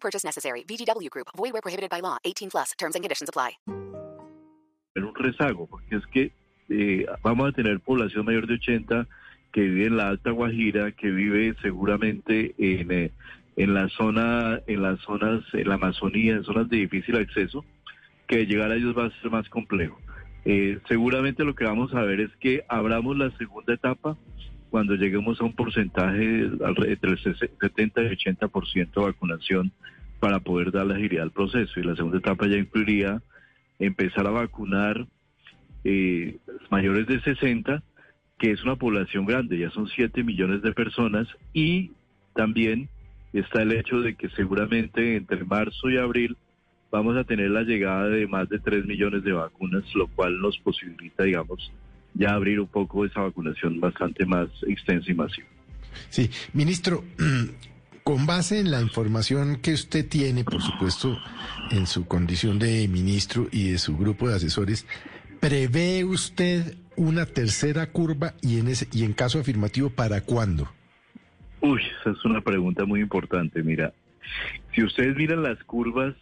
Purchase necessary. VGW Group. Void where prohibited by law. 18 plus. Terms and conditions apply. un rezago, porque es que eh, vamos a tener población mayor de 80 que vive en la Alta Guajira, que vive seguramente en, eh, en la zona, en las zonas, en la Amazonía, en zonas de difícil acceso, que llegar a ellos va a ser más complejo. Eh, seguramente lo que vamos a ver es que abramos la segunda etapa cuando lleguemos a un porcentaje entre el 70 y 80% de vacunación para poder dar la agilidad al proceso. Y la segunda etapa ya incluiría empezar a vacunar eh, mayores de 60, que es una población grande, ya son 7 millones de personas, y también está el hecho de que seguramente entre marzo y abril vamos a tener la llegada de más de 3 millones de vacunas, lo cual nos posibilita, digamos, ya abrir un poco esa vacunación bastante más extensa y masiva. Sí, ministro, con base en la información que usted tiene, por supuesto, en su condición de ministro y de su grupo de asesores, ¿prevé usted una tercera curva y en, ese, y en caso afirmativo, para cuándo? Uy, esa es una pregunta muy importante. Mira, si ustedes miran las curvas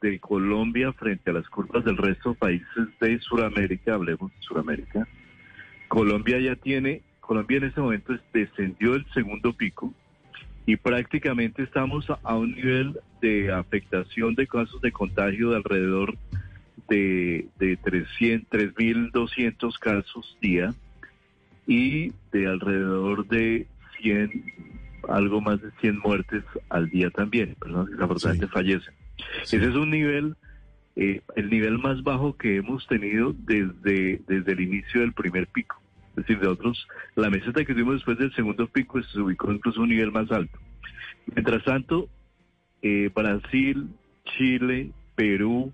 de Colombia frente a las curvas del resto de países de Sudamérica, hablemos de Sudamérica, Colombia ya tiene, Colombia en este momento descendió el segundo pico y prácticamente estamos a un nivel de afectación de casos de contagio de alrededor de, de 3.200 casos día y de alrededor de 100, algo más de 100 muertes al día también, personas que sí. fallecen. Sí. Ese es un nivel, eh, el nivel más bajo que hemos tenido desde, desde el inicio del primer pico. Es decir, de otros, la meseta que tuvimos después del segundo pico se ubicó incluso a un nivel más alto. Mientras tanto, eh, Brasil, Chile, Perú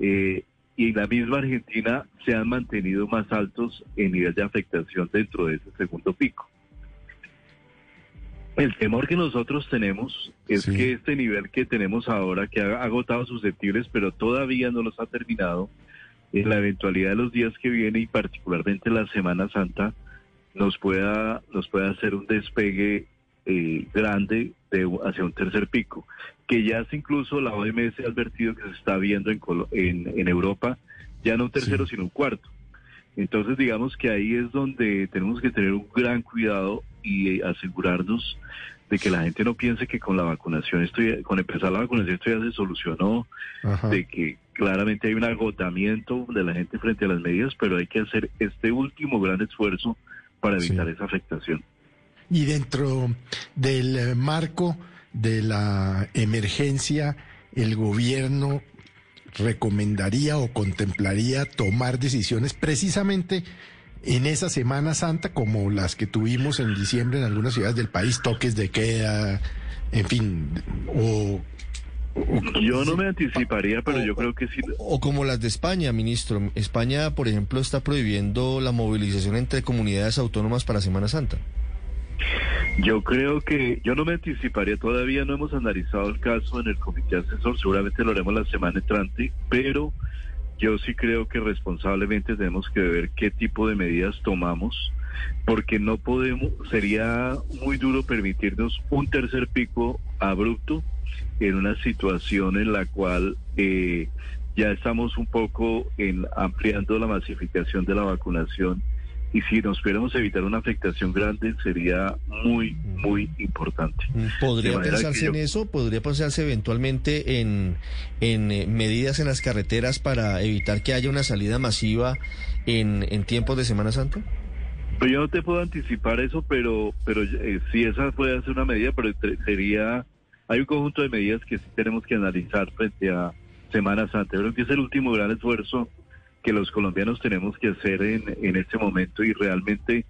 eh, y la misma Argentina se han mantenido más altos en nivel de afectación dentro de ese segundo pico. El temor que nosotros tenemos es sí. que este nivel que tenemos ahora, que ha agotado susceptibles, pero todavía no los ha terminado, en la eventualidad de los días que vienen y particularmente la Semana Santa, nos pueda, nos pueda hacer un despegue eh, grande de, hacia un tercer pico, que ya es incluso la OMS ha advertido que se está viendo en, en, en Europa, ya no un tercero, sí. sino un cuarto. Entonces digamos que ahí es donde tenemos que tener un gran cuidado y asegurarnos de que la gente no piense que con la vacunación, esto ya, con empezar la vacunación esto ya se solucionó, Ajá. de que claramente hay un agotamiento de la gente frente a las medidas, pero hay que hacer este último gran esfuerzo para evitar sí. esa afectación. Y dentro del marco de la emergencia, el gobierno recomendaría o contemplaría tomar decisiones precisamente en esa Semana Santa como las que tuvimos en diciembre en algunas ciudades del país, toques de queda, en fin, o... o yo no me anticiparía, pero o, yo creo que sí. O, o como las de España, ministro. España, por ejemplo, está prohibiendo la movilización entre comunidades autónomas para Semana Santa. Yo creo que yo no me anticiparía, todavía no hemos analizado el caso en el comité asesor, seguramente lo haremos la semana entrante, pero yo sí creo que responsablemente tenemos que ver qué tipo de medidas tomamos, porque no podemos, sería muy duro permitirnos un tercer pico abrupto en una situación en la cual eh, ya estamos un poco en ampliando la masificación de la vacunación y si nos pudiéramos evitar una afectación grande sería muy, muy importante. ¿Podría pensarse yo... en eso? ¿Podría pensarse eventualmente en, en eh, medidas en las carreteras para evitar que haya una salida masiva en, en tiempos de Semana Santa? Pues yo no te puedo anticipar eso, pero, pero eh, si esa puede ser una medida, pero sería, hay un conjunto de medidas que sí tenemos que analizar frente a Semana Santa. Creo que es el último gran esfuerzo que los colombianos tenemos que hacer en, en este momento y realmente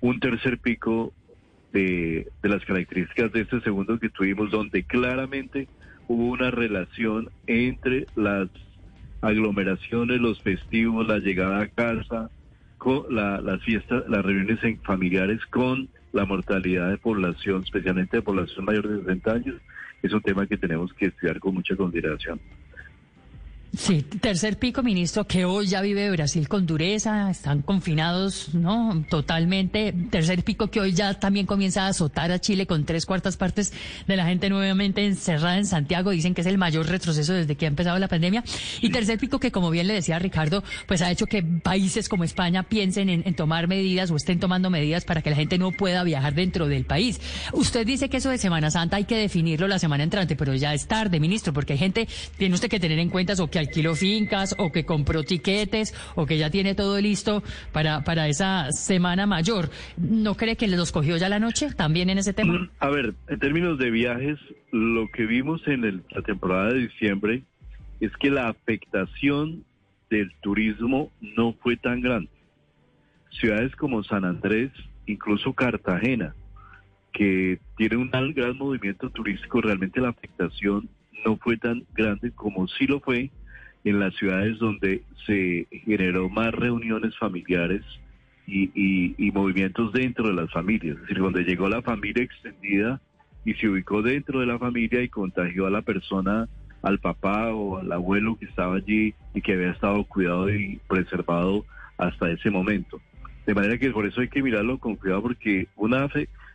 un tercer pico de, de, las características de este segundo que tuvimos, donde claramente hubo una relación entre las aglomeraciones, los festivos, la llegada a casa, las fiestas, las reuniones en familiares con la mortalidad de población, especialmente de población mayor de 60 años, es un tema que tenemos que estudiar con mucha consideración. Sí, tercer pico, ministro, que hoy ya vive Brasil con dureza, están confinados, ¿no? Totalmente. Tercer pico que hoy ya también comienza a azotar a Chile con tres cuartas partes de la gente nuevamente encerrada en Santiago. Dicen que es el mayor retroceso desde que ha empezado la pandemia. Y tercer pico que, como bien le decía Ricardo, pues ha hecho que países como España piensen en, tomar medidas o estén tomando medidas para que la gente no pueda viajar dentro del país. Usted dice que eso de Semana Santa hay que definirlo la semana entrante, pero ya es tarde, ministro, porque hay gente, tiene usted que tener en cuenta o que alquiló fincas o que compró tiquetes o que ya tiene todo listo para, para esa semana mayor. ¿No cree que los cogió ya la noche también en ese tema? A ver, en términos de viajes, lo que vimos en el, la temporada de diciembre es que la afectación del turismo no fue tan grande. Ciudades como San Andrés, incluso Cartagena, que tiene un gran movimiento turístico, realmente la afectación no fue tan grande como sí lo fue en las ciudades donde se generó más reuniones familiares y, y, movimientos dentro de las familias, es decir, donde llegó la familia extendida y se ubicó dentro de la familia y contagió a la persona, al papá o al abuelo que estaba allí y que había estado cuidado y preservado hasta ese momento. De manera que por eso hay que mirarlo con cuidado porque una